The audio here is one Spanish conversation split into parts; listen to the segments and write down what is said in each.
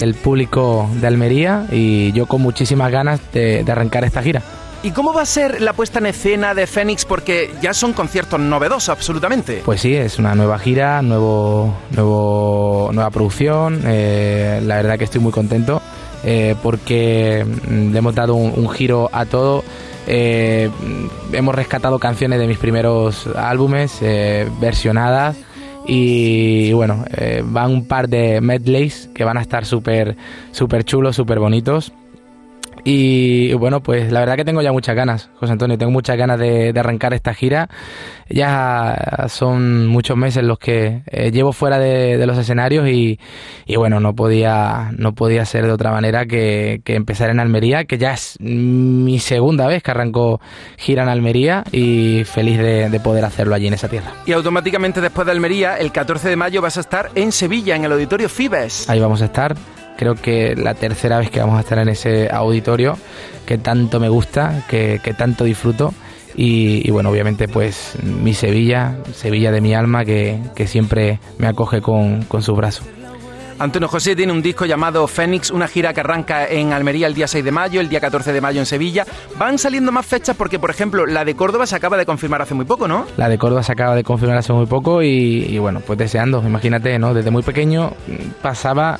el público de Almería y yo con muchísimas ganas de, arrancar esta gira. ¿Y cómo va a ser la puesta en escena de Fénix? Porque ya son conciertos novedosos, absolutamente. Pues sí, es una nueva gira, nuevo, nuevo, nueva producción. Eh, la verdad que estoy muy contento eh, porque mm, le hemos dado un, giro a todo. Eh, hemos rescatado canciones de mis primeros álbumes, versionadas y bueno, eh, van un par de medleys que van a estar súper super chulos, súper bonitos. Y bueno, pues la verdad que tengo ya muchas ganas, José Antonio, tengo muchas ganas de, arrancar esta gira. Ya son muchos meses los que eh, llevo fuera de, los escenarios y, bueno, no podía, no podía ser de otra manera que, empezar en Almería, que ya es mi segunda vez que arranco gira en Almería y feliz de, de poder hacerlo allí en esa tierra. Y automáticamente después de Almería, el 14 de mayo vas a estar en Sevilla, en el Auditorio Fibes. Ahí vamos a estar creo que la tercera vez que vamos a estar en ese auditorio que tanto me gusta, que, tanto disfruto. Y, bueno, obviamente pues mi Sevilla, Sevilla de mi alma, que, siempre me acoge con, con su brazo. Antonio José tiene un disco llamado Fénix, una gira que arranca en Almería el día 6 de mayo, el día 14 de mayo en Sevilla. Van saliendo más fechas porque, por ejemplo, la de Córdoba se acaba de confirmar hace muy poco, ¿no? La de Córdoba se acaba de confirmar hace muy poco y, y bueno, pues deseando, imagínate, ¿no? Desde muy pequeño pasaba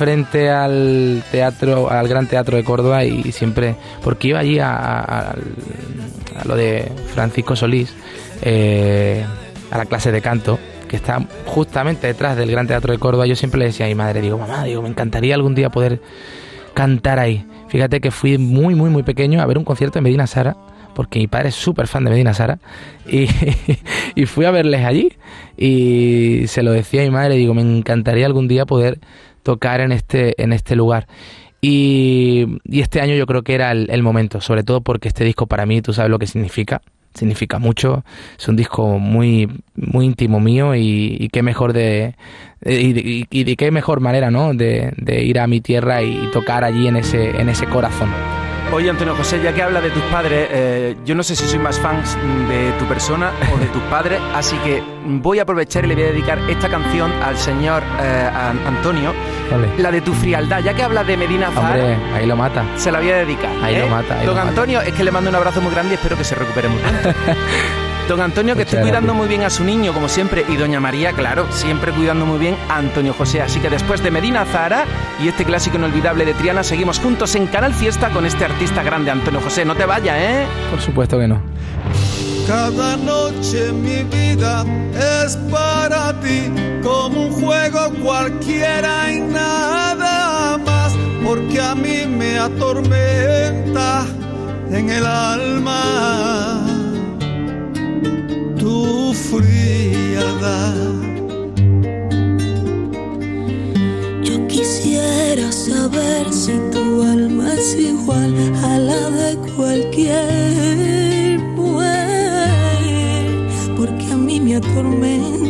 frente al teatro, al Gran Teatro de Córdoba y siempre, porque iba allí a, lo de Francisco Solís, eh, a la clase de canto, que está justamente detrás del Gran Teatro de Córdoba, yo siempre le decía a mi madre, digo, mamá, digo, me encantaría algún día poder cantar ahí. Fíjate que fui muy, muy, muy pequeño a ver un concierto de Medina Sara, porque mi padre es súper fan de Medina Sara, y, y, fui a verles allí, y se lo decía a mi madre, digo, me encantaría algún día poder tocar en este, en este lugar. Y, este año yo creo que era el, momento, sobre todo porque este disco para mí, tú sabes lo que significa, significa mucho, es un disco muy, muy íntimo mío y, qué mejor de, y, y, qué mejor manera, ¿no? De, de, ir a mi tierra y tocar allí en ese, en ese corazón. Oye, Antonio José, ya que habla de tus padres, eh, yo no sé si soy más fan de tu persona o de tus padres, así que voy a aprovechar y le voy a dedicar esta canción al señor eh, Antonio, la de tu frialdad. Ya que habla de Medina Zahara, Hombre, ahí lo mata. Se la voy a dedicar. Ahí lo ¿eh? mata. Don Antonio, es que le mando un abrazo muy grande y espero que se recupere muy pronto. Don Antonio, que esté cuidando muy bien a su niño, como siempre. Y Doña María, claro, siempre cuidando muy bien a Antonio José. Así que después de Medina Zahara y este clásico inolvidable de Triana, seguimos juntos en Canal Fiesta con este artista grande, Antonio José. No te vayas, ¿eh? Por supuesto que no. Cada noche mi vida es para ti, como un juego cualquiera y nada más, porque a mí me atormenta en el alma tu frialdad. Yo quisiera saber si tu alma es igual a la de cualquier mujer, porque a mí me atormenta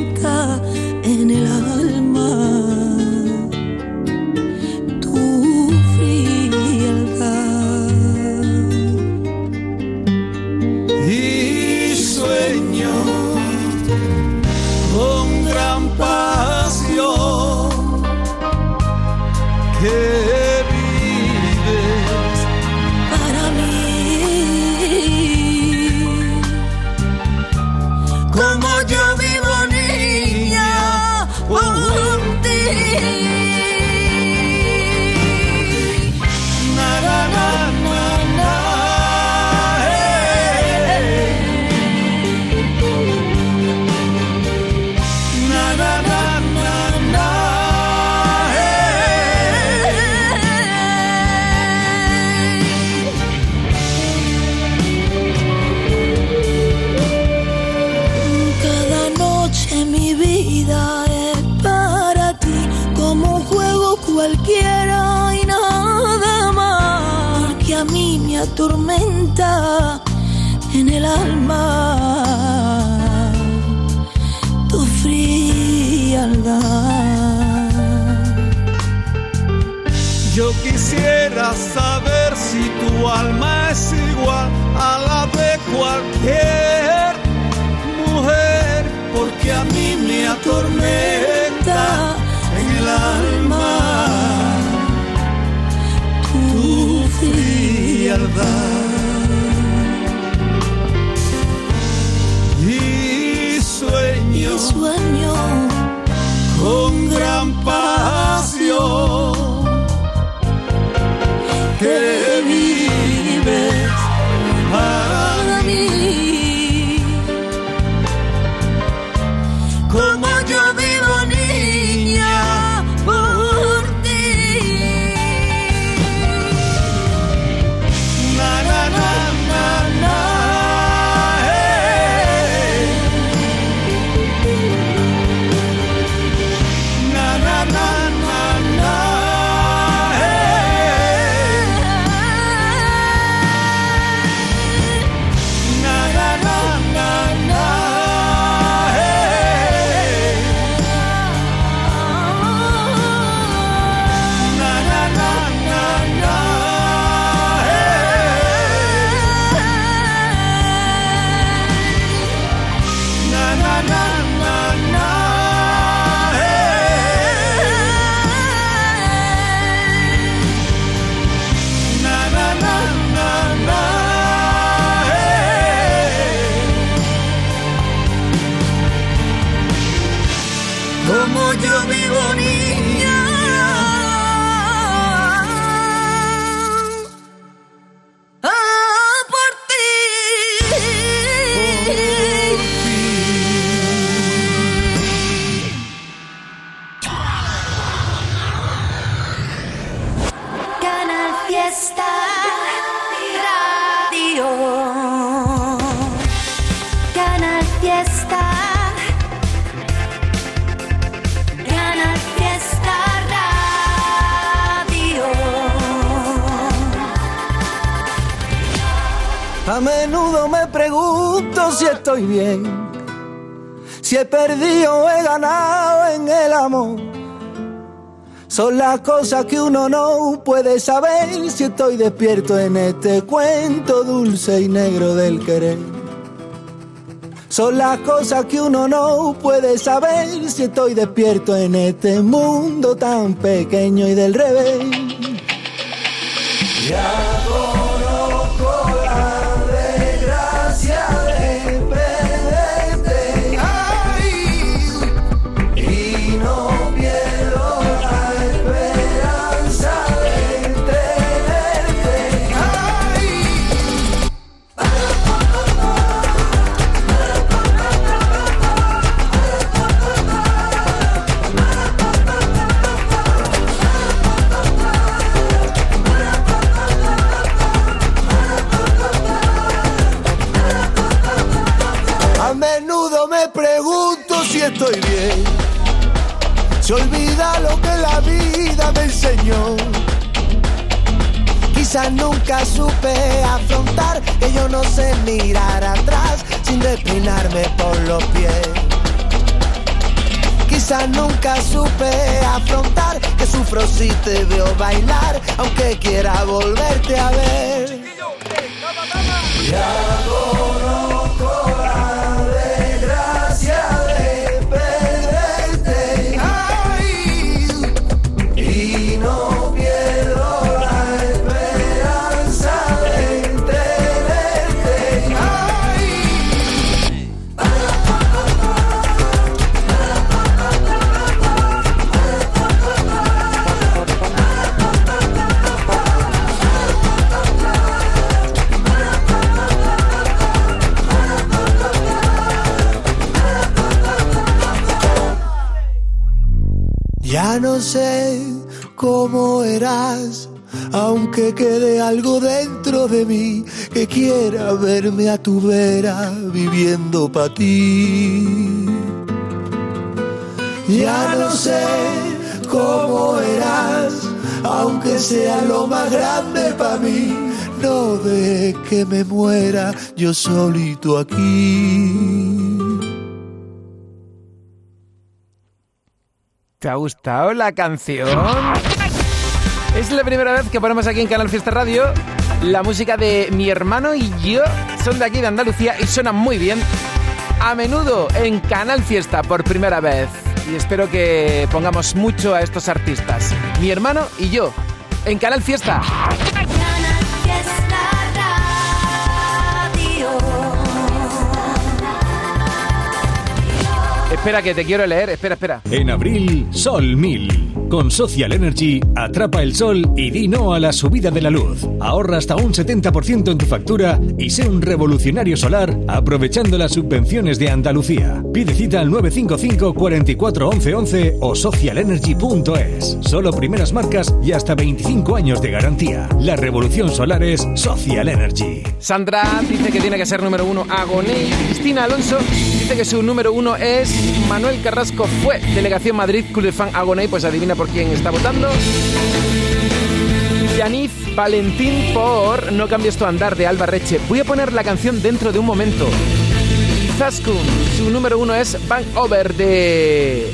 tormenta perdido o he ganado en el amor. Son las cosas que uno no puede saber si estoy despierto en este cuento dulce y negro del querer. Son las cosas que uno no puede saber si estoy despierto en este mundo tan pequeño y del revés. Se olvida lo que la vida me enseñó. Quizás nunca supe afrontar que yo no sé mirar atrás sin despeinarme por los pies. Quizás nunca supe afrontar que sufro si te veo bailar, aunque quiera volverte a ver. Ya eras, aunque quede algo dentro de mí que quiera verme a tu vera viviendo para ti. Ya no sé cómo eras, aunque sea lo más grande para mí. No de que me muera yo solito aquí. ¿Te ha gustado la canción? Es la primera vez que ponemos aquí en Canal Fiesta Radio la música de mi hermano y yo. Son de aquí de Andalucía y suenan muy bien. A menudo en Canal Fiesta por primera vez. Y espero que pongamos mucho a estos artistas. Mi hermano y yo. En Canal Fiesta. Canal Fiesta Radio. Espera que te quiero leer. Espera, espera. En abril, Sol 1000. Con Social Energy, atrapa el sol y di no a la subida de la luz. Ahorra hasta un 70% en tu factura y sé un revolucionario solar aprovechando las subvenciones de Andalucía. Pide cita al 955 44 11 11 o socialenergy.es. Solo primeras marcas y hasta 25 años de garantía. La revolución solar es Social Energy. Sandra dice que tiene que ser número uno Agoné. Cristina Alonso dice que su número uno es Manuel Carrasco Fue. Delegación Madrid, Club de Fan Agoné. Pues adivina por quién está votando. Yaniz Valentín por No cambies tu andar de Alba Reche. Voy a poner la canción dentro de un momento. Zaskun, su número uno es Bank Over de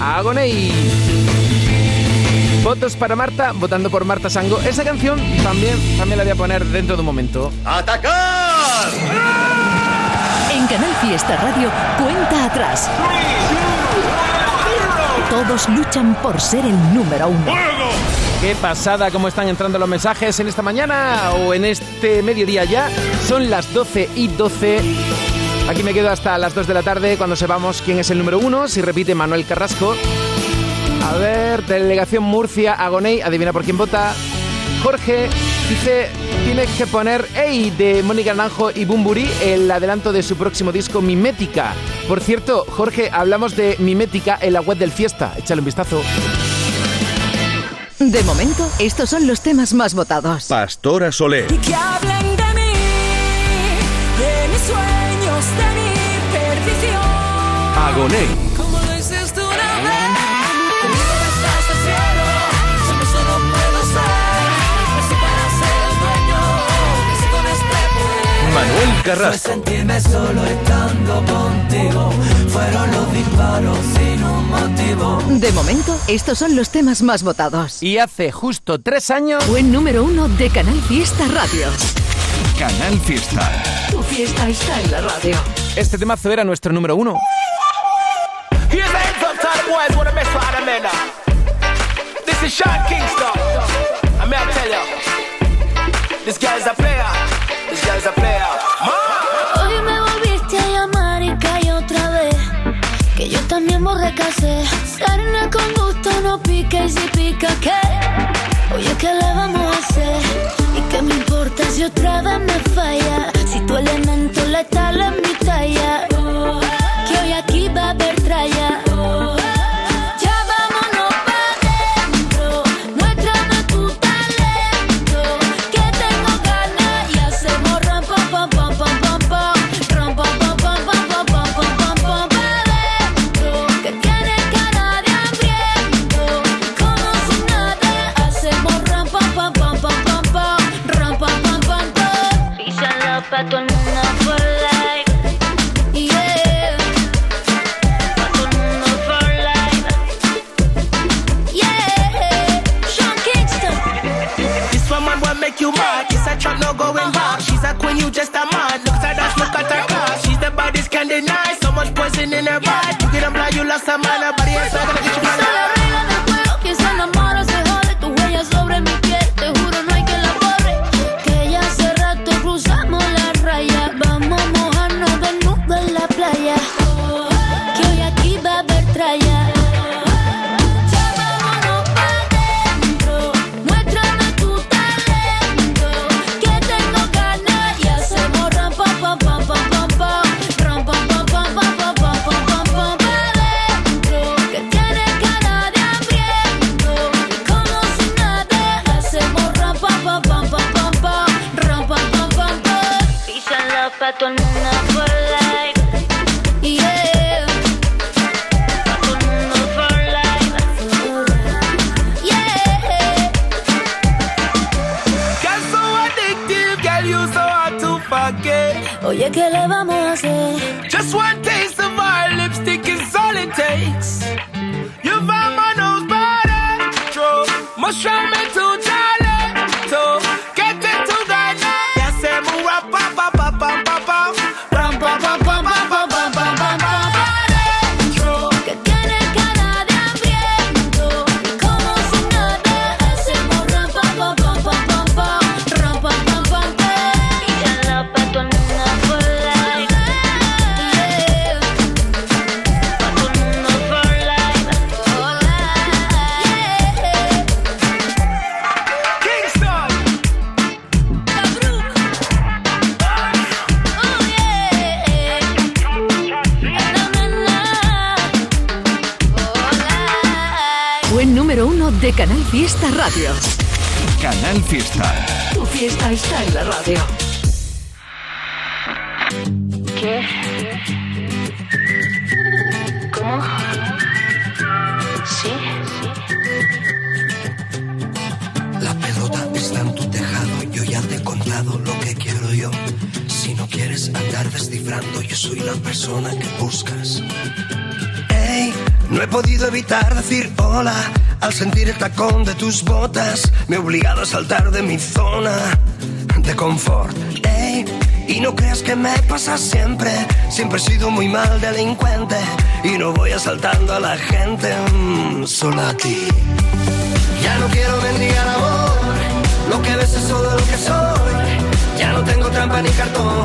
Agoney. Votos para Marta, votando por Marta Sango. Esa canción también, también la voy a poner dentro de un momento. En Canal Fiesta Radio, cuenta atrás. Todos luchan por ser el número uno. Qué pasada, cómo están entrando los mensajes en esta mañana o en este mediodía ya. Son las 12 y 12. Aquí me quedo hasta las 2 de la tarde cuando sepamos quién es el número uno. Si repite Manuel Carrasco. A ver, delegación Murcia, Agoney, adivina por quién vota. Jorge dice, tienes que poner Ey de Mónica Naranjo y Bumburi, el adelanto de su próximo disco Mimética. Por cierto, Jorge, hablamos de Mimética en la web del Fiesta. Échale un vistazo. De momento, estos son los temas más votados. Pastora Soler. Y que hablen de mí, de mis sueños, de mi perdición. Agoné. Manuel Fue Carrasco. sentirme solo estando contigo. Fueron los disparos sin un motivo. De momento, estos son los temas más votados. Y hace justo tres años... Buen número uno de Canal Fiesta Radio. Canal Fiesta. Tu fiesta está en la radio. Este temazo era nuestro número uno. To. This is Sean Kingston. I mean, I tell you, this guy's a player. This guy's a player. Yo también borrecasé. Carne con gusto no pica y si pica, ¿qué? Oye, ¿qué le vamos a hacer? ¿Y qué me importa si otra vez me falla? Si tu elemento letal es mi Canal Fiesta. Tu fiesta está en la radio. ¿Qué? ¿Cómo? ¿Sí? La pelota está en tu tejado, yo ya te he contado lo que quiero yo. Si no quieres andar descifrando, yo soy la persona que buscas. Ey, no he podido evitar decir hola al sentir el tacón de tus botas. Me he obligado a saltar de mi zona de confort. Ey, y no creas que me pasa siempre. Siempre he sido muy mal delincuente y no voy asaltando a la gente, mm, solo a ti. Ya no quiero mendigar amor, lo que ves es todo lo que soy. Ya no tengo trampa ni cartón,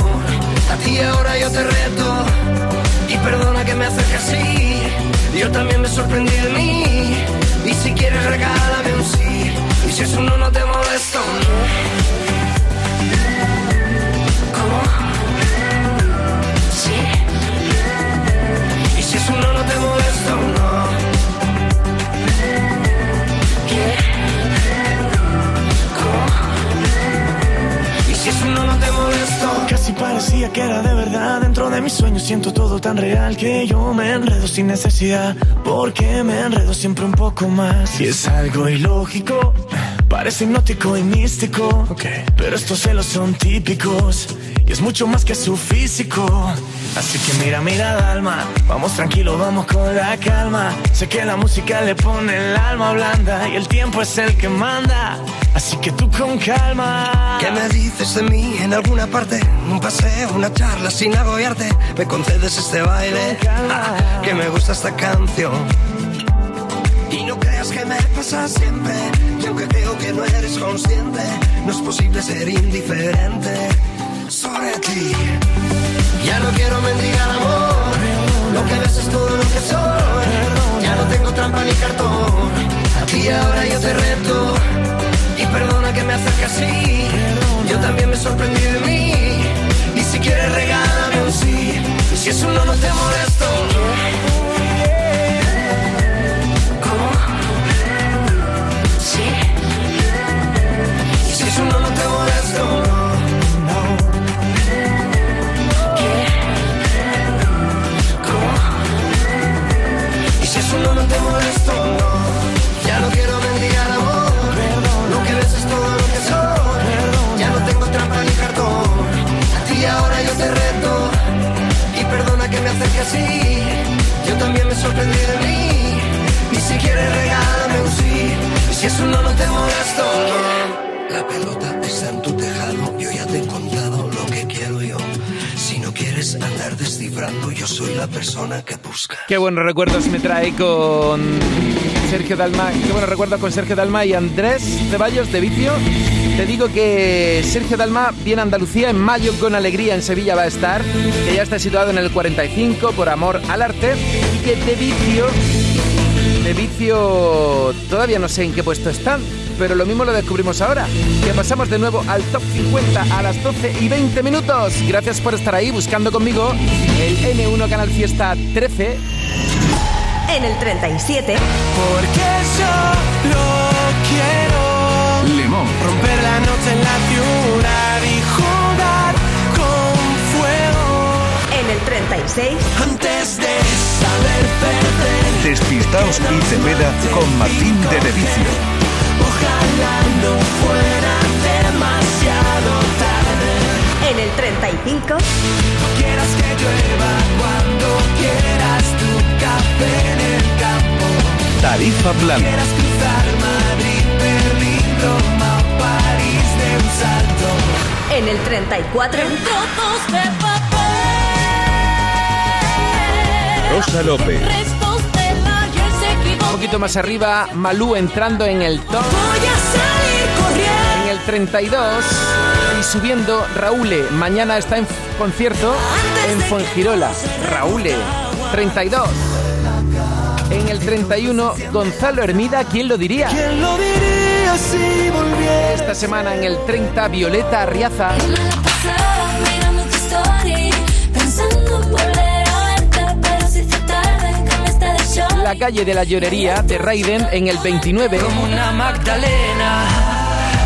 a ti ahora yo te reto. Y perdona que me acerque así, yo también me sorprendí de mí. Y si quieres regálame un sí, y si es un no, no te molesto. No. ¿Cómo? Sí. Y si es un no, no te molesto. No. ¿Qué? ¿Cómo? Y si es un no, no te molesto. Casi parecía que era de verdad de mis sueños siento todo tan real que yo me enredo sin necesidad. Porque me enredo siempre un poco más. Y es algo ilógico. Parece hipnótico y místico. Pero estos celos son típicos. Y es mucho más que su físico. Así que mira, mira, alma. Vamos tranquilo, vamos con la calma. Sé que la música le pone el alma blanda. Y el tiempo es el que manda. Así que tú con calma. ¿Qué me dices de mí en alguna parte? Un paseo, una charla sin agobiarte. Me concedes este baile. Ah, que me gusta esta canción. Y no creas que me pasa siempre. Y aunque creo que no eres consciente, no es posible ser indiferente sobre ti. Ya no quiero mendigar amor. Lo que ves es todo lo que soy. Ya no tengo trampa ni cartón. Aquí ahora yo te reto. Y perdona que me acerque así. Yo también me sorprendí de mí. Y si quieres regálame un sí. Si es un no, no te molesto. Que así. Yo también me sorprendí de mí. Ni si quieres regálame un sí. Y si es un no, no te molesto. La pelota está en tu tejado. Yo ya te he contado lo que quiero yo. Si no quieres andar descifrando, yo soy la persona que busca. Qué buenos recuerdos me trae con Sergio Dalma. Qué buenos recuerdos con Sergio Dalma y Andrés Ceballos de Vicio. Te digo que Sergio Dalma viene a Andalucía en mayo con alegría en Sevilla va a estar, que ya está situado en el 45 por amor al arte y que de Vicio, de Vicio todavía no sé en qué puesto están, pero lo mismo lo descubrimos ahora, que pasamos de nuevo al top 50 a las 12 y 20 minutos. Gracias por estar ahí buscando conmigo el N1 Canal Fiesta 13 En el 37, Porque solo quiero Lemón. Romper la noche en la ciudad y jugar con fuego en el 36, antes de saber perder. Despistaos y Cepeda con Martín de Levicio. Ojalá no fuera demasiado tarde. en el 35, Quieras que llueva cuando quieras tu café en el campo. Tarifa plana. Quieras cruzar Madrid, Berlín, salto. en el 34, Trozos de papel. Rosa López. Un poquito más arriba, Malú entrando en el top. Voy a salir corriendo. En el 32 y subiendo, Raúle. Mañana está en concierto en Fuengirola. Raúle, 32. En el 31, Gonzalo Hermida, ¿quién lo diría? ¿Quién lo diría si volviera? Esta semana en el 30, Violeta Arriaza. La calle de la llorería de Raiden en el 29. como una Magdalena.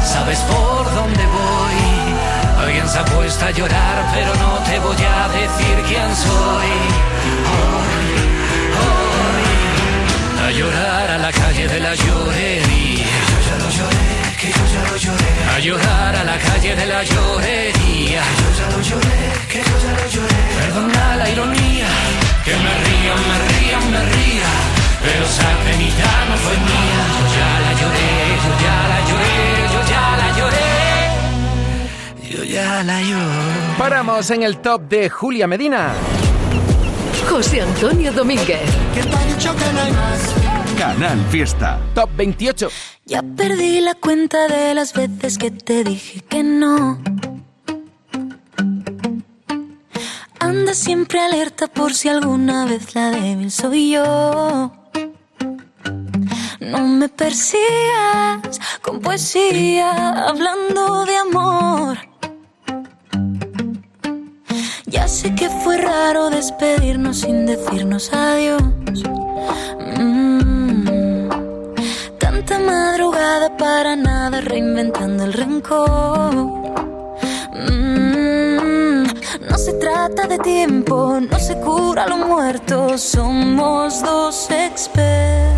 Sabes por dónde voy. Alguien se ha puesto a llorar, pero no te voy a decir quién soy. Hoy, hoy, a llorar a la calle de la llorería. Que yo ya lo lloré. A llorar a la calle de la llorería. Yo ya lo lloré, que yo ya lo lloré. Perdona la ironía, que me ría, me ría, me ría. Pero esa penita no fue mía. Yo ya la lloré, yo ya la lloré, yo ya la lloré. Yo ya la lloré. Paramos en el top de Julia Medina. José Antonio Domínguez, Canal Fiesta. Top 28. Ya perdí la cuenta de las veces que te dije que no. Anda siempre alerta por si alguna vez la débil soy yo. No me persigas con poesía hablando de amor. Ya sé que fue raro despedirnos sin decirnos adiós. Mm tanta madrugada para nada reinventando el rencor. Mm, no se trata de tiempo, no se cura lo muerto, somos dos expertos.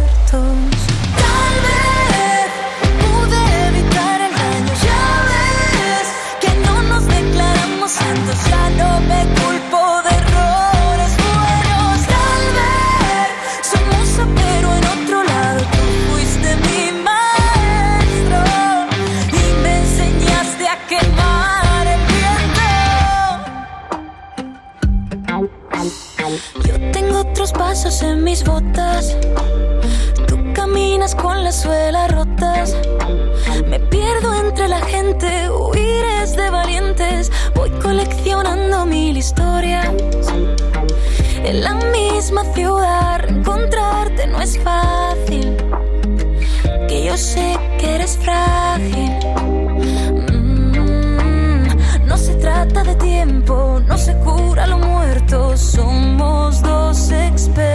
pasos en mis botas. Tú caminas con las suelas rotas. Me pierdo entre la gente, huir de valientes. Voy coleccionando mil historias. En la misma ciudad, encontrarte no es fácil. Que yo sé que eres frágil. Mm, no se trata de tiempo, no se cura lo muerto, somos dos. six pack.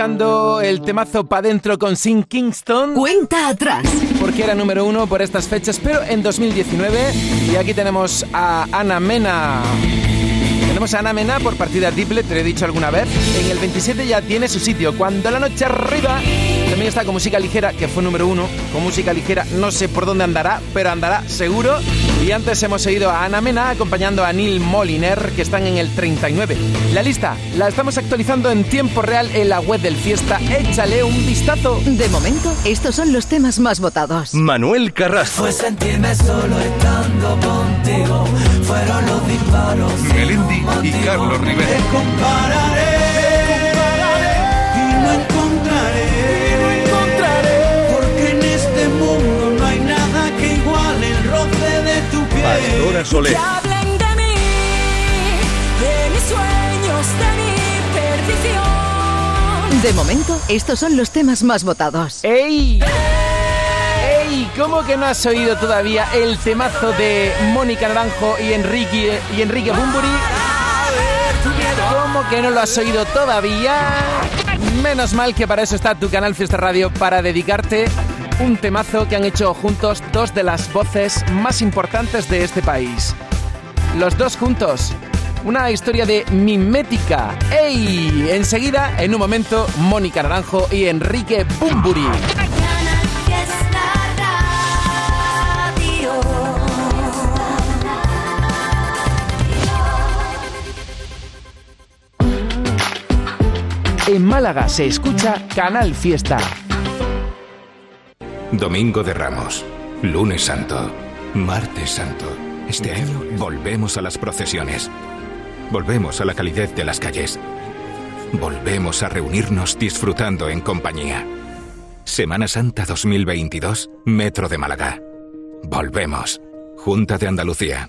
escuchando el temazo Pa' Dentro con Sin Kingston. Cuenta atrás. Porque era número uno por estas fechas, pero en 2019. Y aquí tenemos a Ana Mena. Tenemos a Ana Mena por partida triple, te lo he dicho alguna vez. En el 27 ya tiene su sitio. Cuando la noche arriba también está con música ligera, que fue número uno. Con música ligera no sé por dónde andará, pero andará seguro. Y antes hemos seguido a Ana Mena acompañando a Neil Moliner, que están en el 39. La lista la estamos actualizando en tiempo real en la web del Fiesta. Échale un vistazo. De momento, estos son los temas más votados. Manuel Carrasco. Fue sentirme solo estando contigo. Fueron los disparos. Melendi y Carlos Rivera. Te compararé. Mi perdición. De momento, estos son los temas más votados. ¡Ey! ¡Ey! ¿Cómo que no has oído todavía el temazo de Mónica Naranjo y Enrique, y Enrique Bumburi? ¿Cómo que no lo has oído todavía? Menos mal que para eso está tu canal Fiesta Radio, para dedicarte un temazo que han hecho juntos dos de las voces más importantes de este país. Los dos juntos. Una historia de mimética. ¡Ey! Enseguida, en un momento, Mónica Naranjo y Enrique Bumburi. En Málaga se escucha Canal Fiesta. Domingo de Ramos. Lunes Santo. Martes Santo. Este año volvemos a las procesiones. Volvemos a la calidez de las calles. Volvemos a reunirnos disfrutando en compañía. Semana Santa 2022, Metro de Málaga. Volvemos. Junta de Andalucía.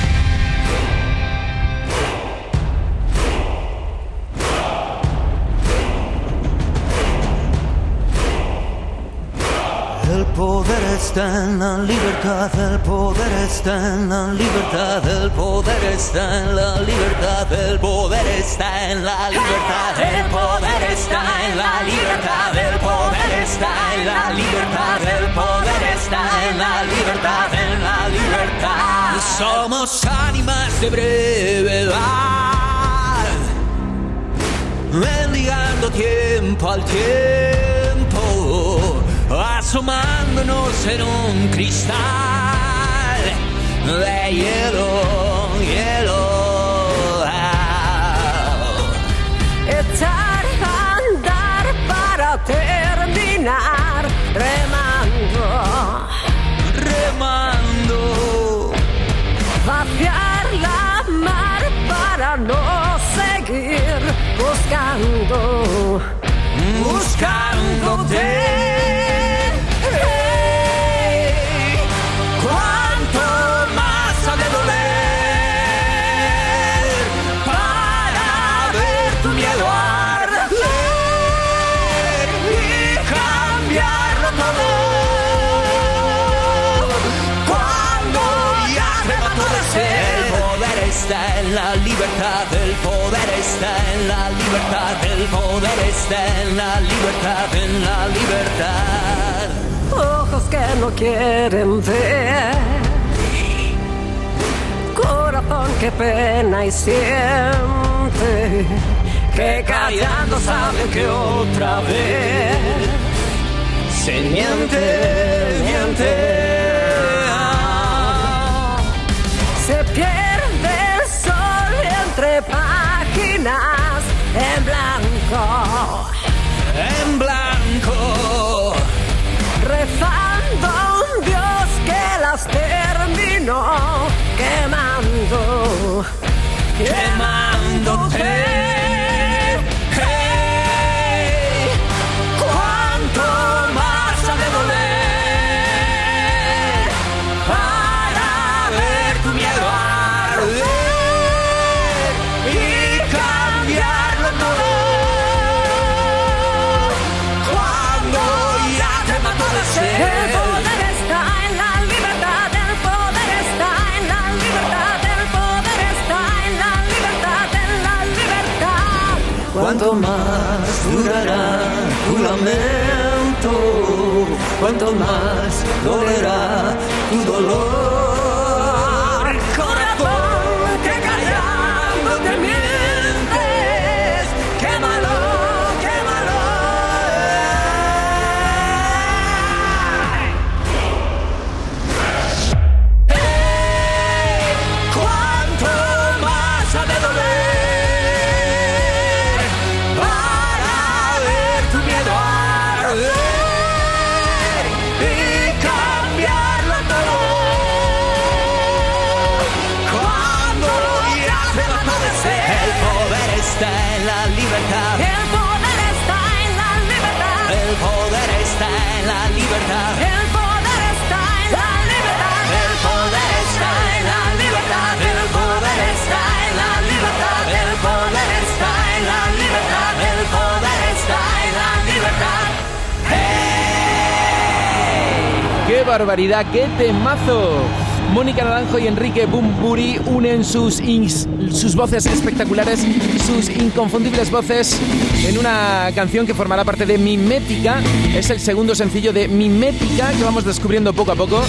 Poder está en la libertad, el poder está en la libertad, el poder está en la libertad, el poder está en la libertad, el poder está en la libertad, el poder está en la libertad, el poder está en la libertad, en la libertad. Somos ánimas de brevedad, mendigando tiempo al tiempo, asomándonos en un cristal de hielo, hielo. Echar a andar para terminar remando, remando, vaciar la mar para no seguir buscando, buscándote. Está en la libertad, el poder está en la libertad, en la libertad. ojos que no quieren ver, corazón que pena y siente, que callando sabe que otra vez se miente, miente. Páginas en blanco. en blanco. rezando a un Dios que las terminó quemando, quemándote. Más durará tu lamento, cuanto más dolerá tu dolor. Está en la libertad. El poder está en la libertad. El poder está en la libertad. El poder está en la libertad. El poder está en la libertad. El poder está en la libertad. El poder está en la libertad. El poder está en la libertad. ¡Qué barbaridad! ¡Qué temazo! Mónica Naranjo y Enrique Bumburi unen sus, sus voces espectaculares, sus inconfundibles voces en una canción que formará parte de Mimética. Es el segundo sencillo de Mimética que vamos descubriendo poco a poco.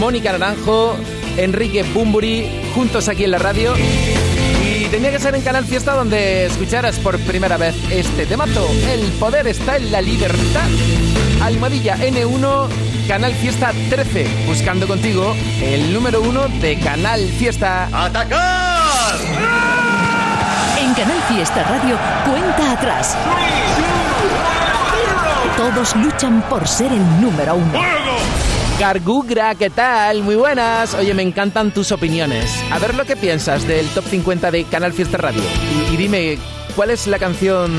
Mónica Naranjo, Enrique Bumburi, juntos aquí en la radio. Y tenía que ser en Canal Fiesta donde escucharas por primera vez este temazo. El poder está en la libertad. Almohadilla N1, Canal Fiesta 13. Buscando contigo el número uno de Canal Fiesta. ¡Atacar! En Canal Fiesta Radio, cuenta atrás. Todos luchan por ser el número uno. Gargugra, ¿qué tal? Muy buenas. Oye, me encantan tus opiniones. A ver lo que piensas del top 50 de Canal Fiesta Radio. Y, y dime, ¿cuál es la canción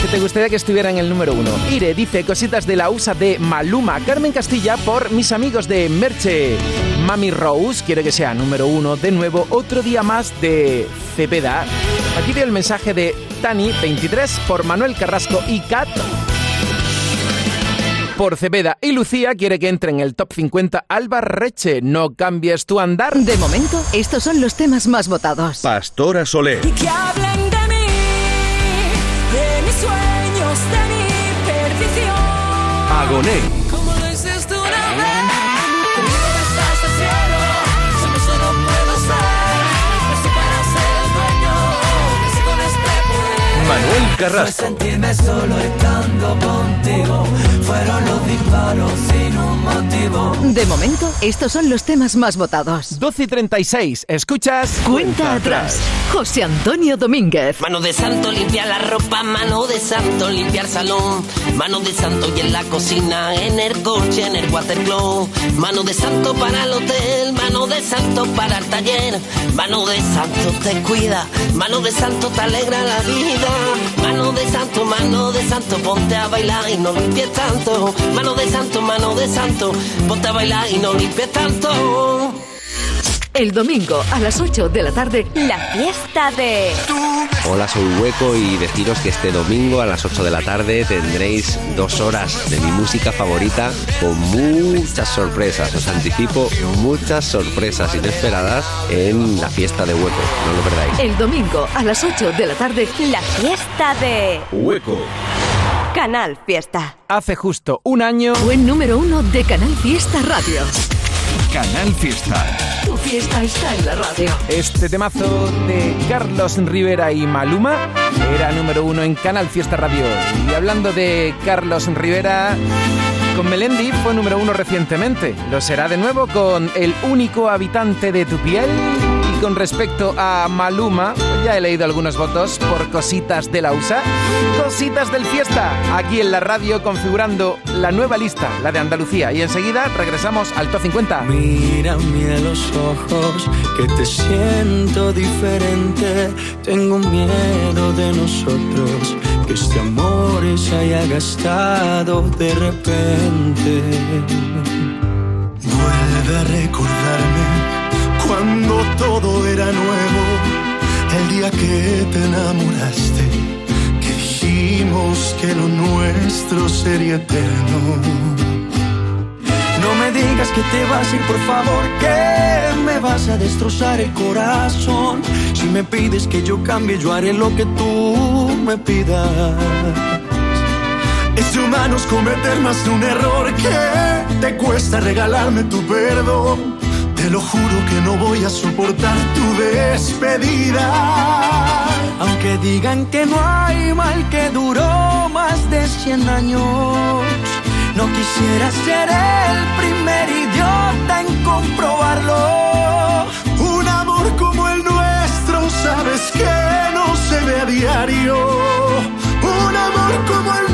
que te gustaría que estuviera en el número uno? Ire dice cositas de la USA de Maluma. Carmen Castilla por mis amigos de Merche. Mami Rose quiere que sea número uno. De nuevo, otro día más de Cepeda. Aquí veo el mensaje de Tani 23 por Manuel Carrasco y Kat por Cepeda y Lucía quiere que entre en el top 50 Alba Reche. No cambies tu andar. De momento, estos son los temas más votados. Pastora Soler. Y que hablen de mí, de mis sueños, de mi perdición. Agoné. Carrasco. sentirme solo estando contigo. Fueron los disparos sin un motivo. De momento, estos son los temas más votados. 12 y 36. ¿Escuchas? Cuenta atrás. José Antonio Domínguez. Mano de santo limpia la ropa, mano de santo limpia el salón, mano de santo y en la cocina, en el coche, en el watercloak, mano de santo para el hotel, mano de santo para el taller, mano de santo te cuida, mano de santo te alegra la vida, mano de santo, mano de santo, ponte a bailar y no limpies tanto, mano de santo, mano de santo, ponte a bailar y no limpies tanto. El domingo a las 8 de la tarde, La fiesta de... Hola, soy Hueco y deciros que este domingo a las 8 de la tarde tendréis dos horas de mi música favorita con muchas sorpresas. Os anticipo muchas sorpresas inesperadas en la fiesta de Hueco. No lo perdáis. el domingo a las 8 de la tarde, La fiesta de... Hueco. Canal Fiesta. Hace justo un año. buen número uno de Canal Fiesta Radio. Canal Fiesta. Tu fiesta está en la radio. Este temazo de Carlos Rivera y Maluma era número uno en Canal Fiesta Radio. Y hablando de Carlos Rivera, con Melendi fue número uno recientemente. Lo será de nuevo con El único habitante de tu piel con respecto a Maluma, ya he leído algunos votos por cositas de la USA. Cositas del fiesta, aquí en la radio configurando la nueva lista, la de Andalucía. Y enseguida regresamos al top 50. Mírame a los ojos, que te siento diferente. Tengo miedo de nosotros, que este amor se haya gastado de repente. Vuelve a recordarme todo era nuevo, el día que te enamoraste, que dijimos que lo nuestro sería eterno. No me digas que te vas a ir, por favor, que me vas a destrozar el corazón. Si me pides que yo cambie, yo haré lo que tú me pidas. Es de humanos cometer más de un error que te cuesta regalarme tu perdón. Te lo juro que no voy a soportar tu despedida. Aunque digan que no hay mal que duró más de 100 años. No quisiera ser el primer idiota en comprobarlo. Un amor como el nuestro, sabes que no se ve a diario. Un amor como el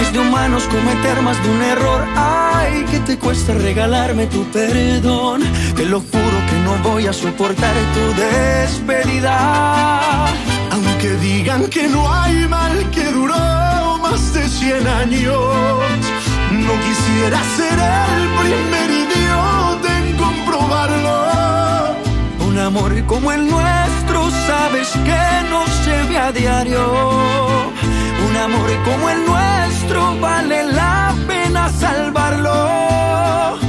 Es de humanos cometer más de un error. Ay, que te cuesta regalarme tu perdón. Te lo juro que no voy a soportar tu despedida. Aunque digan que no hay mal que duró más de 100 años. No quisiera ser el primer idiota en comprobarlo. Un amor como el nuestro, sabes que no se ve a diario. Un amor como el nuestro vale la pena salvarlo.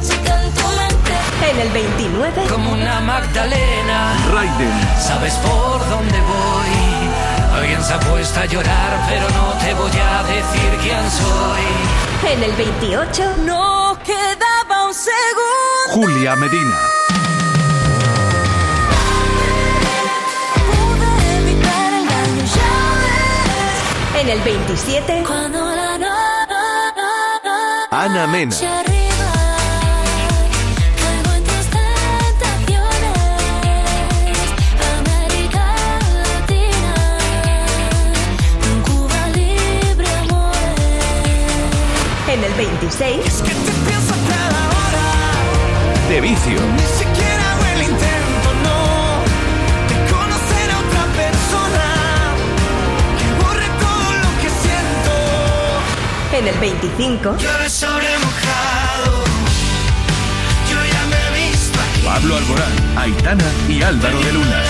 Chica en tu mente. En el 29. Como una Magdalena. Raiden. Sabes por dónde voy. Alguien se ha puesto a llorar, pero no te voy a decir quién soy. En el 28. No quedaba un segundo. Julia Medina. En el 27. Cuando la noche Ana Mena. en tus tentaciones. América Latina, un Cuba libre, amores. En el 26. Que te pienso a cada hora. De vicio. Ni siquiera En el 25. Llueve sobre mojado. Yo ya me he visto aquí. Pablo Alborán, Aitana y Álvaro de Luna.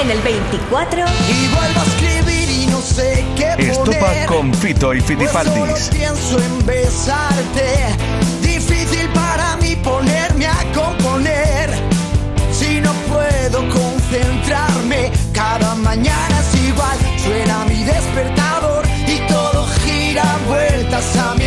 En el 24. Y vuelvo a escribir y no sé qué Estopa poner. con Fito y Pues Fitipaldis. solo pienso en besarte. Difícil para mí ponerme a componer. Si no puedo concentrarme, cada mañana es igual. Suena mi despertador y todo gira vueltas a mi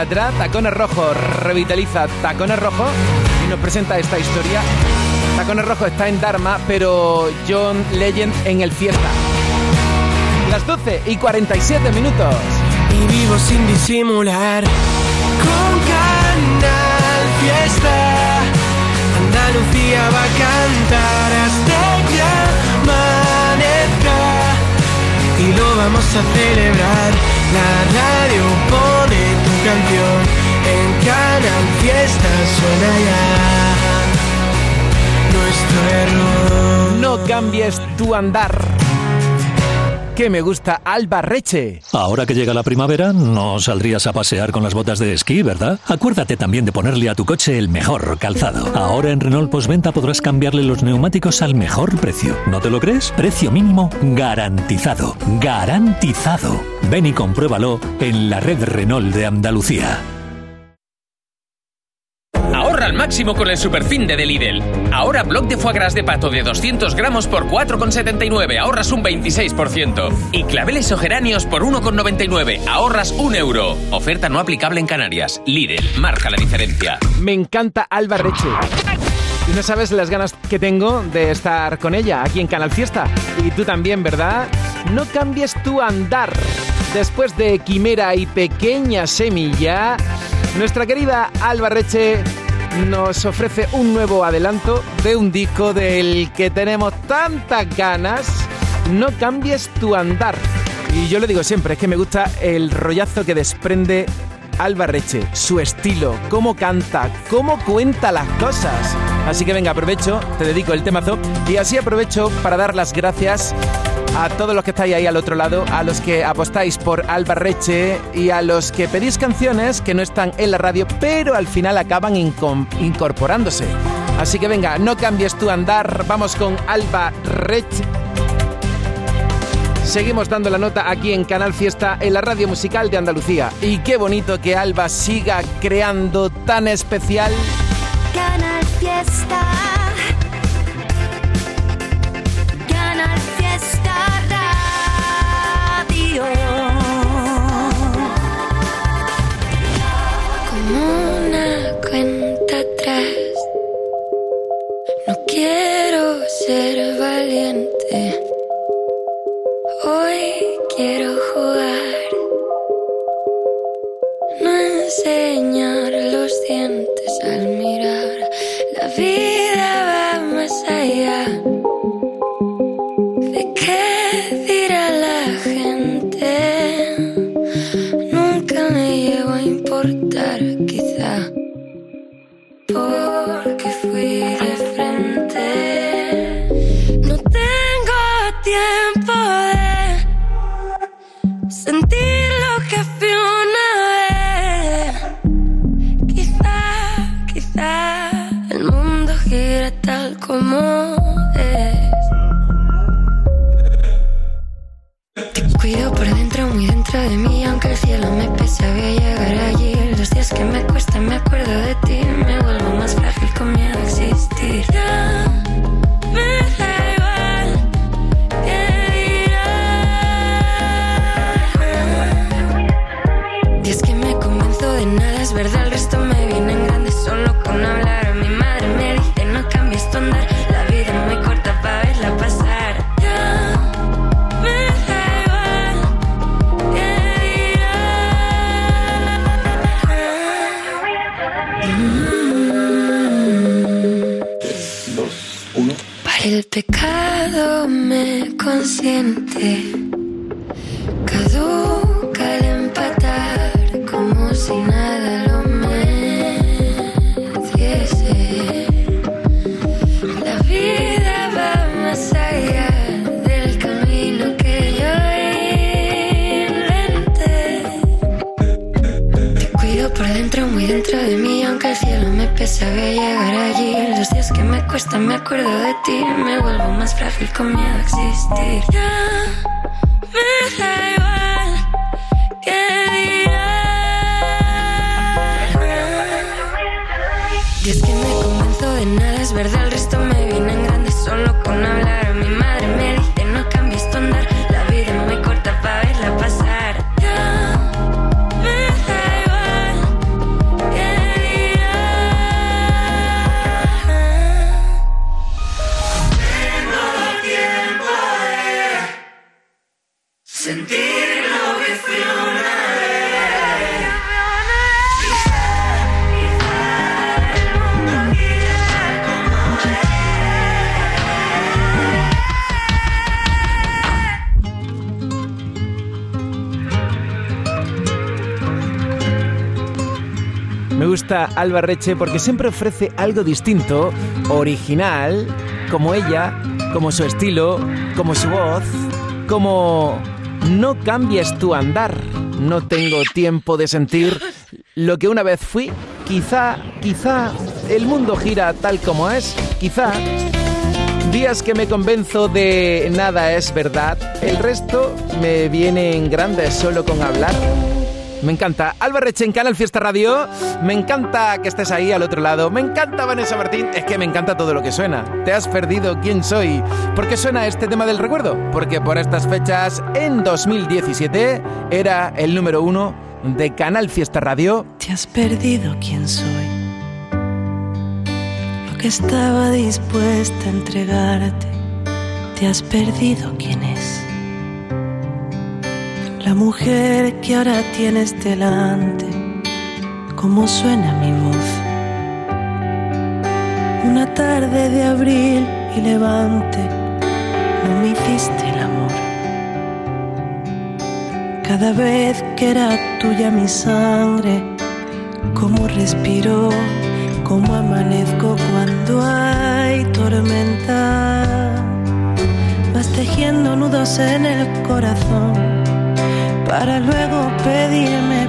Yatra, Tacones Rojo revitaliza Tacones Rojo y nos presenta esta historia. Tacones Rojo está en Dharma, pero John Legend en el Fiesta. Las 12 y 47 minutos. Y vivo sin disimular con Canal Fiesta. Andalucía va a cantar hasta que amanezca y lo vamos a celebrar. La radio pone en Canal Fiesta suena ya nuestro error. No cambies tu andar qué me gusta Albarreche. Ahora que llega la primavera, no saldrías a pasear con las botas de esquí, ¿verdad? Acuérdate también de ponerle a tu coche el mejor calzado. Ahora en Renault Postventa podrás cambiarle los neumáticos al mejor precio. ¿No te lo crees? Precio mínimo garantizado. Garantizado. Ven y compruébalo en la red Renault de Andalucía al máximo con el superfin de Lidl. Ahora bloc de foie gras de pato de 200 gramos por 4,79, ahorras un 26%. Y claveles o geranios por 1,99, ahorras un euro. Oferta no aplicable en Canarias. Lidl, marca la diferencia. Me encanta Alba Reche. Y no sabes las ganas que tengo de estar con ella aquí en Canal Fiesta. Y tú también, ¿verdad? No cambies tu andar. Después de Quimera y Pequeña Semilla, nuestra querida Alba Reche nos ofrece un nuevo adelanto de un disco del que tenemos tantas ganas. No cambies tu andar. Y yo le digo siempre, es que me gusta el rollazo que desprende Alba Reche, su estilo, cómo canta, cómo cuenta las cosas. Así que venga, aprovecho, te dedico el temazo y así aprovecho para dar las gracias a todos los que estáis ahí al otro lado, a los que apostáis por Alba Reche y a los que pedís canciones que no están en la radio, pero al final acaban incorporándose. Así que venga, no cambies tu andar, vamos con Alba Reche. Seguimos dando la nota aquí en Canal Fiesta, en la radio musical de Andalucía. Y qué bonito que Alba siga creando tan especial. Canal Fiesta. Gusta Alba Reche porque siempre ofrece algo distinto, original, como ella, como su estilo, como su voz, como no cambies tu andar. No tengo tiempo de sentir lo que una vez fui. Quizá, quizá el mundo gira tal como es. Quizá días que me convenzo de nada es verdad. El resto me viene en grande solo con hablar. Me encanta. Álvaro en Canal Fiesta Radio. Me encanta que estés ahí al otro lado. Me encanta Vanessa Martín. Es que me encanta todo lo que suena. Te has perdido quién soy. ¿Por qué suena este tema del recuerdo? Porque por estas fechas, en 2017, era el número uno de Canal Fiesta Radio. Te has perdido quién soy. Lo que estaba dispuesta a entregarte. Te has perdido quién es. La mujer que ahora tienes delante. Cómo suena mi voz. Una tarde de abril y levante. No me hiciste el amor. Cada vez que era tuya mi sangre, cómo respiro, cómo amanezco cuando hay tormenta. Vas tejiendo nudos en el corazón para luego pedirme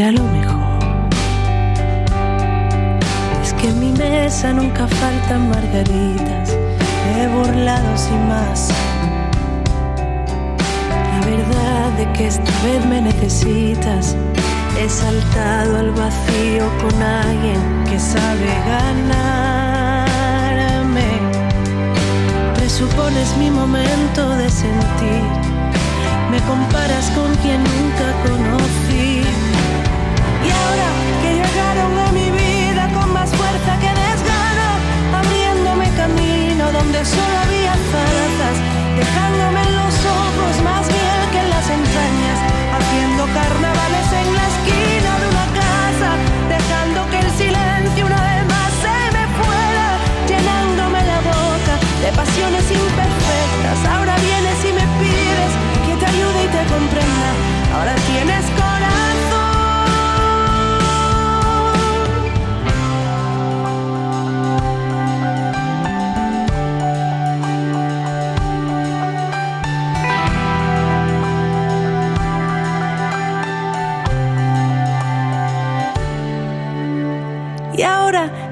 Lo mejor. Es que en mi mesa nunca faltan margaritas. He burlado sin más. La verdad de que esta vez me necesitas. He saltado al vacío con alguien que sabe ganarme. Presupones mi momento de sentir. Me comparas con quien nunca conocí. Donde solo había zarzas, dejándome en los ojos más miel que en las entrañas, haciendo carnavales en la esquina de una casa, dejando que el silencio una vez más se me fuera, llenándome la boca de pasiones imperfectas. Ahora vienes y me pides que te ayude y te comprenda. Ahora tienes corazón.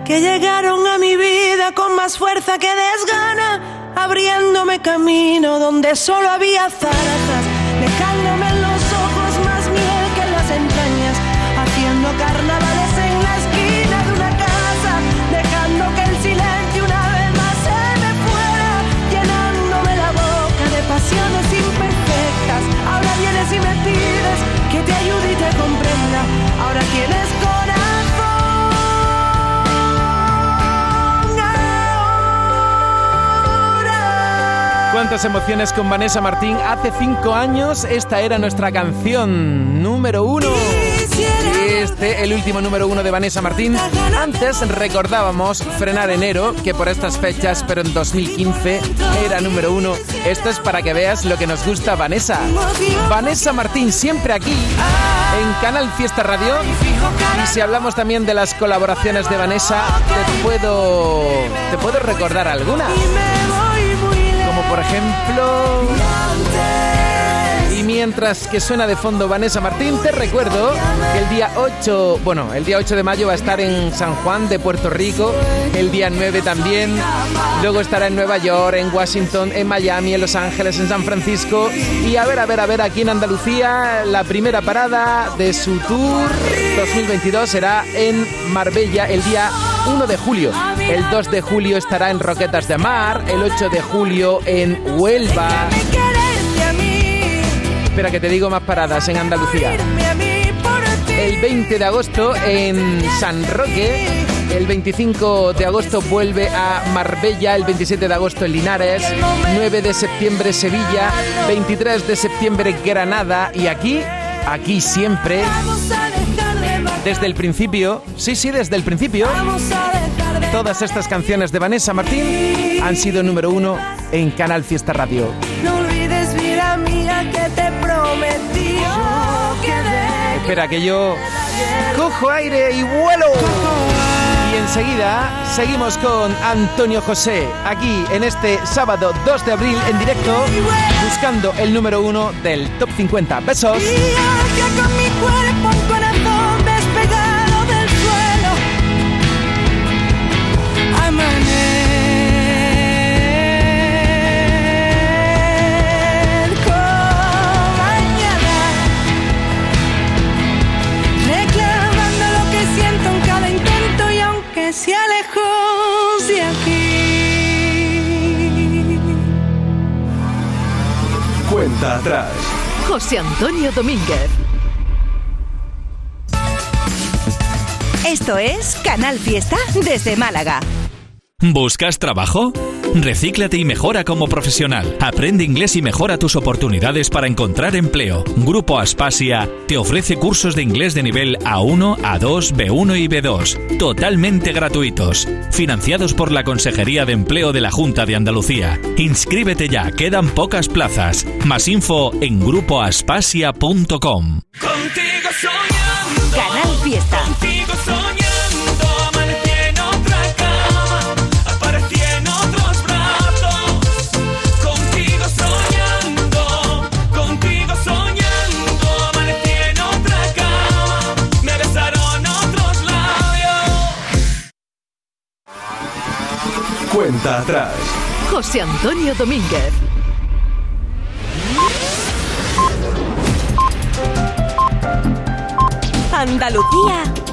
Que llegaron a mi vida con más fuerza que desgana, abriéndome camino donde solo había zarzas, Emociones con Vanessa Martín. Hace cinco años esta era nuestra canción número uno. Este, el último número uno de Vanessa Martín. Antes recordábamos Frenar Enero, que por estas fechas, pero en 2015, era número uno. Esto es para que veas lo que nos gusta Vanessa. Vanessa Martín, siempre aquí, en Canal Fiesta Radio. Y si hablamos también de las colaboraciones de Vanessa, te puedo, te puedo recordar alguna. Por ejemplo... Mientras que suena de fondo Vanessa Martín, te recuerdo que el día 8, bueno, el día 8 de mayo va a estar en San Juan de Puerto Rico, el día 9 también, luego estará en Nueva York, en Washington, en Miami, en Los Ángeles, en San Francisco y a ver, a ver, a ver, aquí en Andalucía, la primera parada de su tour 2022 será en Marbella el día 1 de julio. El 2 de julio estará en Roquetas de Mar, el 8 de julio en Huelva. Espera que te digo más paradas en Andalucía. El 20 de agosto en San Roque, El 25 de agosto vuelve a Marbella, el 27 de agosto en Linares, 9 de septiembre Sevilla, 23 de septiembre Granada y aquí, aquí siempre, desde el principio, sí, sí, desde el principio, todas estas canciones de Vanessa Martín han sido número uno en Canal Fiesta Radio. Espera que yo cojo aire y vuelo. Y enseguida seguimos con Antonio José, aquí en este sábado 2 de abril en directo, buscando el número uno del Top 50. Besos. Cuenta atrás. José Antonio Domínguez. Esto es Canal Fiesta desde Málaga. ¿Buscas trabajo? Recíclate y mejora como profesional. Aprende inglés y mejora tus oportunidades para encontrar empleo. Grupo Aspasia te ofrece cursos de inglés de nivel A1, A2, B1 y B2, totalmente gratuitos, financiados por la Consejería de Empleo de la Junta de Andalucía. Inscríbete ya, quedan pocas plazas. Más info en grupoaspasia.com. Contigo soñando. Canal Fiesta. Cuenta atrás. José Antonio Domínguez. Andalucía